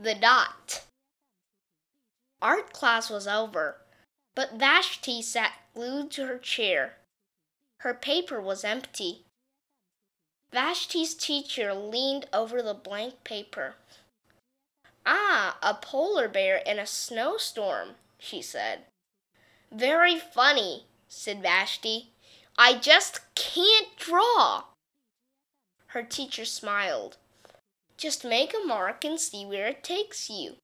The Dot. Art class was over, but Vashti sat glued to her chair. Her paper was empty. Vashti's teacher leaned over the blank paper. Ah, a polar bear in a snowstorm, she said. Very funny, said Vashti. I just can't draw. Her teacher smiled. Just make a mark and see where it takes you.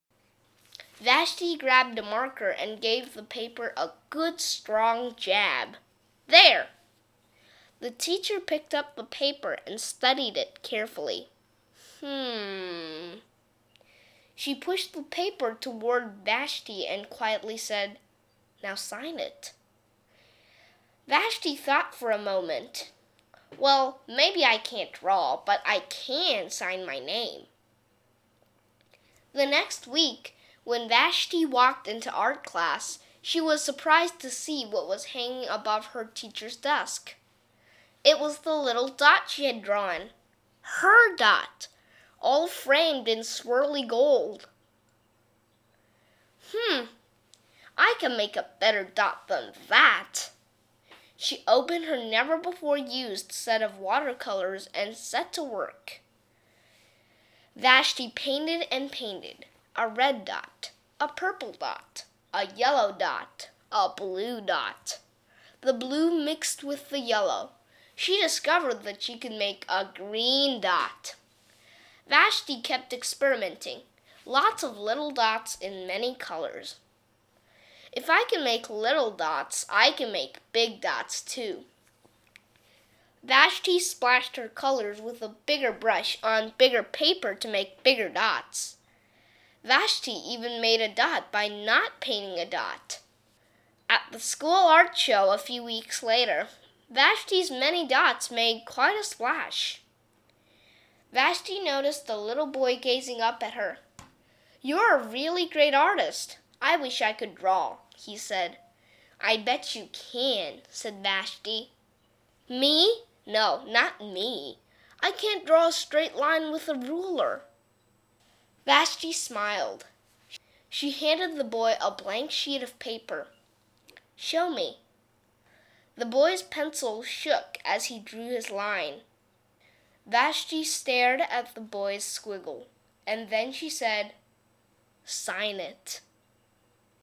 Vashti grabbed a marker and gave the paper a good strong jab. There! The teacher picked up the paper and studied it carefully. Hmm. She pushed the paper toward Vashti and quietly said, Now sign it. Vashti thought for a moment. Well, maybe I can't draw, but I can sign my name. The next week, when Vashti walked into art class, she was surprised to see what was hanging above her teacher's desk. It was the little dot she had drawn. Her dot, all framed in swirly gold. Hmm, I can make a better dot than that. She opened her never before used set of watercolors and set to work. Vashti painted and painted a red dot, a purple dot, a yellow dot, a blue dot. The blue mixed with the yellow. She discovered that she could make a green dot. Vashti kept experimenting, lots of little dots in many colors. If I can make little dots, I can make big dots too. Vashti splashed her colors with a bigger brush on bigger paper to make bigger dots. Vashti even made a dot by not painting a dot. At the school art show a few weeks later, Vashti's many dots made quite a splash. Vashti noticed the little boy gazing up at her. You're a really great artist. I wish I could draw he said. I bet you can, said Vashti. Me? No, not me. I can't draw a straight line with a ruler. Vashti smiled. She handed the boy a blank sheet of paper. Show me. The boy's pencil shook as he drew his line. Vashti stared at the boy's squiggle, and then she said, Sign it.